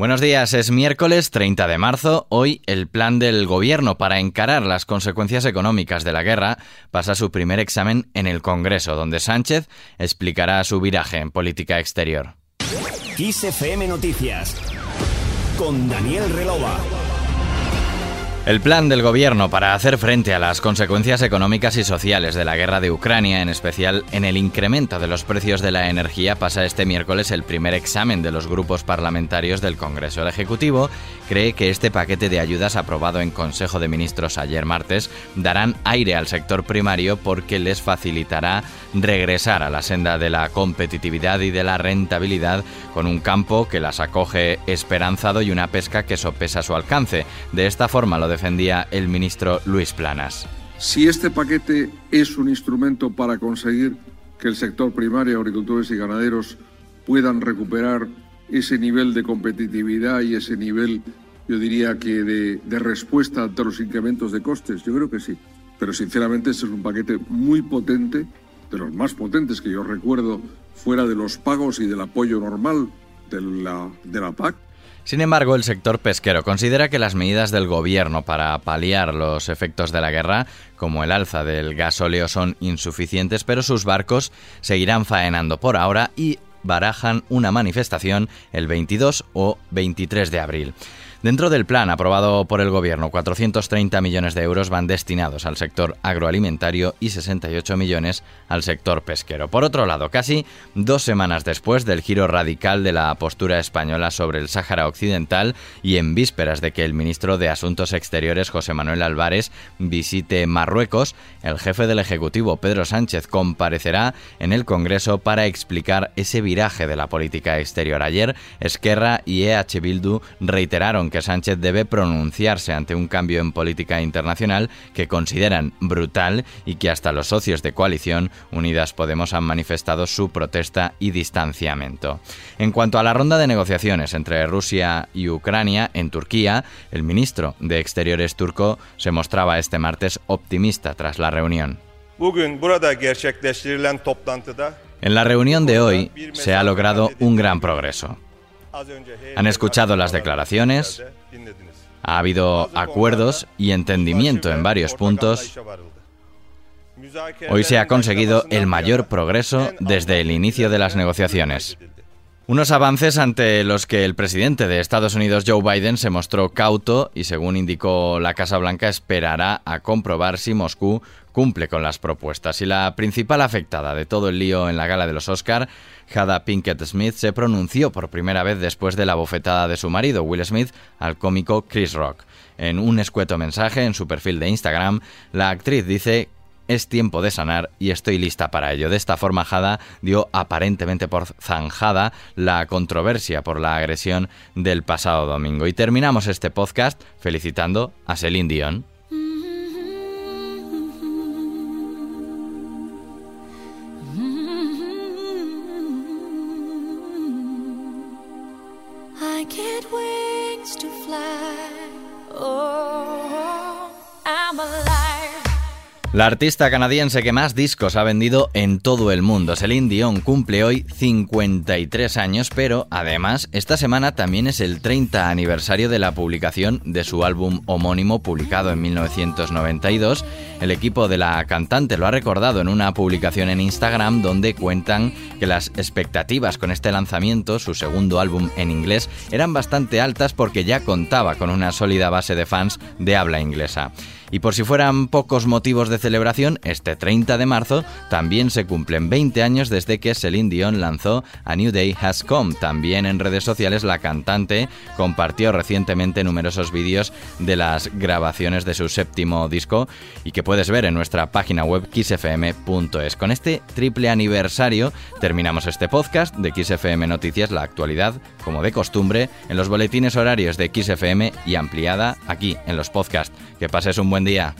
Buenos días, es miércoles 30 de marzo. Hoy el plan del gobierno para encarar las consecuencias económicas de la guerra pasa su primer examen en el Congreso, donde Sánchez explicará su viraje en política exterior. Noticias con Daniel Relova. El plan del gobierno para hacer frente a las consecuencias económicas y sociales de la guerra de Ucrania, en especial en el incremento de los precios de la energía, pasa este miércoles el primer examen de los grupos parlamentarios del Congreso. El Ejecutivo cree que este paquete de ayudas aprobado en Consejo de Ministros ayer martes darán aire al sector primario porque les facilitará regresar a la senda de la competitividad y de la rentabilidad con un campo que las acoge esperanzado y una pesca que sopesa su alcance. De esta forma lo defendía el ministro Luis Planas. Si este paquete es un instrumento para conseguir que el sector primario, agricultores y ganaderos puedan recuperar ese nivel de competitividad y ese nivel, yo diría que de, de respuesta ante los incrementos de costes, yo creo que sí. Pero sinceramente este es un paquete muy potente, de los más potentes que yo recuerdo, fuera de los pagos y del apoyo normal de la, de la PAC. Sin embargo, el sector pesquero considera que las medidas del gobierno para paliar los efectos de la guerra, como el alza del gasóleo, son insuficientes, pero sus barcos seguirán faenando por ahora y barajan una manifestación el 22 o 23 de abril. Dentro del plan aprobado por el Gobierno, 430 millones de euros van destinados al sector agroalimentario y 68 millones al sector pesquero. Por otro lado, casi dos semanas después del giro radical de la postura española sobre el Sáhara Occidental y en vísperas de que el ministro de Asuntos Exteriores, José Manuel Álvarez, visite Marruecos, el jefe del Ejecutivo, Pedro Sánchez, comparecerá en el Congreso para explicar ese viraje de la política exterior. Ayer, Esquerra y EH Bildu reiteraron que Sánchez debe pronunciarse ante un cambio en política internacional que consideran brutal y que hasta los socios de coalición Unidas Podemos han manifestado su protesta y distanciamiento. En cuanto a la ronda de negociaciones entre Rusia y Ucrania en Turquía, el ministro de Exteriores turco se mostraba este martes optimista tras la reunión. En la reunión de hoy se ha logrado un gran progreso. Han escuchado las declaraciones, ha habido acuerdos y entendimiento en varios puntos. Hoy se ha conseguido el mayor progreso desde el inicio de las negociaciones. Unos avances ante los que el presidente de Estados Unidos, Joe Biden, se mostró cauto y, según indicó la Casa Blanca, esperará a comprobar si Moscú cumple con las propuestas. Y la principal afectada de todo el lío en la gala de los Oscar, Jada Pinkett Smith, se pronunció por primera vez después de la bofetada de su marido, Will Smith, al cómico Chris Rock. En un escueto mensaje en su perfil de Instagram, la actriz dice es tiempo de sanar y estoy lista para ello. De esta forma, Jada dio aparentemente por zanjada la controversia por la agresión del pasado domingo. Y terminamos este podcast felicitando a Celine Dion. La artista canadiense que más discos ha vendido en todo el mundo, Celine Dion, cumple hoy 53 años, pero además esta semana también es el 30 aniversario de la publicación de su álbum homónimo publicado en 1992. El equipo de la cantante lo ha recordado en una publicación en Instagram donde cuentan que las expectativas con este lanzamiento, su segundo álbum en inglés, eran bastante altas porque ya contaba con una sólida base de fans de habla inglesa. Y por si fueran pocos motivos de celebración, este 30 de marzo también se cumplen 20 años desde que Celine Dion lanzó A New Day Has Come. También en redes sociales la cantante compartió recientemente numerosos vídeos de las grabaciones de su séptimo disco y que puedes ver en nuestra página web xfm.es. Con este triple aniversario terminamos este podcast de XFM Noticias, la actualidad, como de costumbre, en los boletines horarios de XFM y ampliada aquí en los podcasts. Que pases un buen buen día.